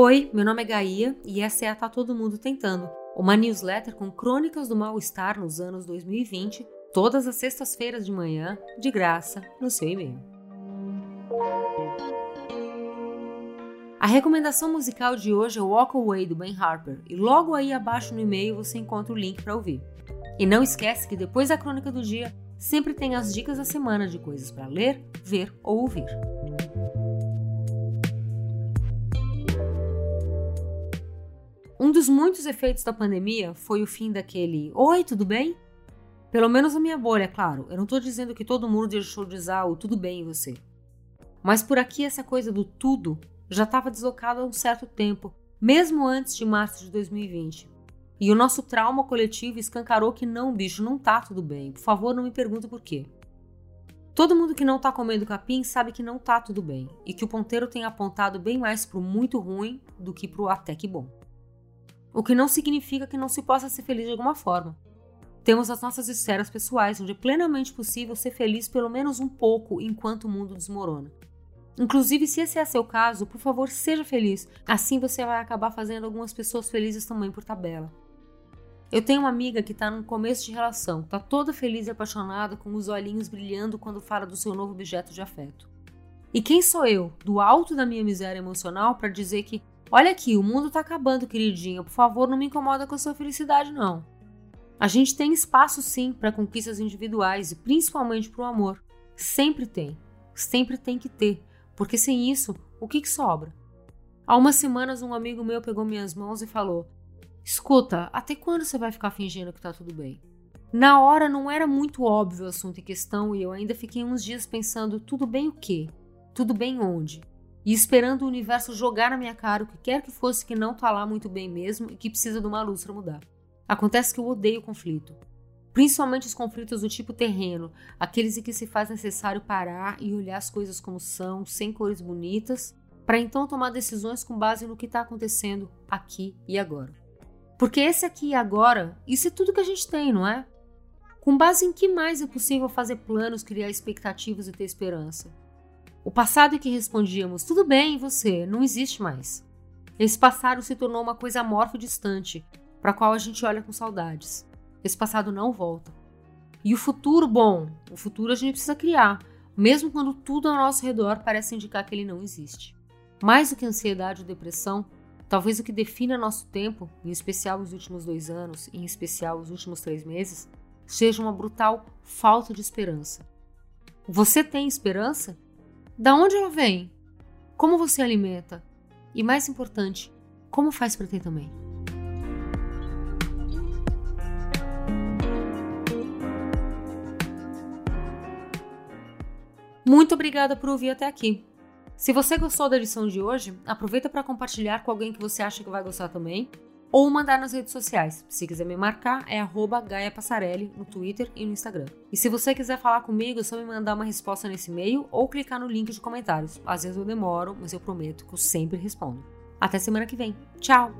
Oi, meu nome é Gaia e essa é a Tá Todo Mundo Tentando, uma newsletter com crônicas do mal-estar nos anos 2020, todas as sextas-feiras de manhã, de graça, no seu e-mail. A recomendação musical de hoje é Walk Away do Ben Harper e logo aí abaixo no e-mail você encontra o link para ouvir. E não esquece que depois da crônica do dia sempre tem as dicas da semana de coisas para ler, ver ou ouvir. Um dos muitos efeitos da pandemia foi o fim daquele Oi, tudo bem? Pelo menos na minha bolha, é claro. Eu não estou dizendo que todo mundo deixou de usar o tudo bem em você. Mas por aqui essa coisa do tudo já estava deslocada há um certo tempo, mesmo antes de março de 2020. E o nosso trauma coletivo escancarou que não, bicho, não tá tudo bem. Por favor, não me pergunte por quê. Todo mundo que não tá comendo capim sabe que não tá tudo bem e que o ponteiro tem apontado bem mais pro muito ruim do que pro até que bom. O que não significa que não se possa ser feliz de alguma forma. Temos as nossas esferas pessoais, onde é plenamente possível ser feliz pelo menos um pouco enquanto o mundo desmorona. Inclusive, se esse é seu caso, por favor, seja feliz. Assim você vai acabar fazendo algumas pessoas felizes também por tabela. Eu tenho uma amiga que está no começo de relação, está toda feliz e apaixonada, com os olhinhos brilhando quando fala do seu novo objeto de afeto. E quem sou eu, do alto da minha miséria emocional, para dizer que Olha aqui, o mundo tá acabando, queridinha. Por favor, não me incomoda com a sua felicidade, não. A gente tem espaço sim para conquistas individuais e principalmente para o amor. Sempre tem. Sempre tem que ter. Porque sem isso, o que, que sobra? Há umas semanas, um amigo meu pegou minhas mãos e falou: Escuta, até quando você vai ficar fingindo que tá tudo bem? Na hora não era muito óbvio o assunto em questão e eu ainda fiquei uns dias pensando: tudo bem o quê? Tudo bem onde? E esperando o universo jogar na minha cara o que quer que fosse que não tá lá muito bem mesmo e que precisa de uma luz para mudar. Acontece que eu odeio conflito. Principalmente os conflitos do tipo terreno, aqueles em que se faz necessário parar e olhar as coisas como são, sem cores bonitas, para então tomar decisões com base no que está acontecendo aqui e agora. Porque esse aqui e agora, isso é tudo que a gente tem, não é? Com base em que mais é possível fazer planos, criar expectativas e ter esperança? O passado em que respondíamos tudo bem você não existe mais. Esse passado se tornou uma coisa amorfa e distante, para a qual a gente olha com saudades. Esse passado não volta. E o futuro, bom, o futuro a gente precisa criar, mesmo quando tudo ao nosso redor parece indicar que ele não existe. Mais do que ansiedade ou depressão, talvez o que defina nosso tempo, em especial os últimos dois anos, em especial os últimos três meses, seja uma brutal falta de esperança. Você tem esperança? Da onde ela vem? Como você alimenta? E mais importante, como faz para ter também? Muito obrigada por ouvir até aqui. Se você gostou da edição de hoje, aproveita para compartilhar com alguém que você acha que vai gostar também ou mandar nas redes sociais. Se quiser me marcar, é Gaia Passarelli no Twitter e no Instagram. E se você quiser falar comigo, é só me mandar uma resposta nesse e-mail ou clicar no link de comentários. Às vezes eu demoro, mas eu prometo que eu sempre respondo. Até semana que vem. Tchau!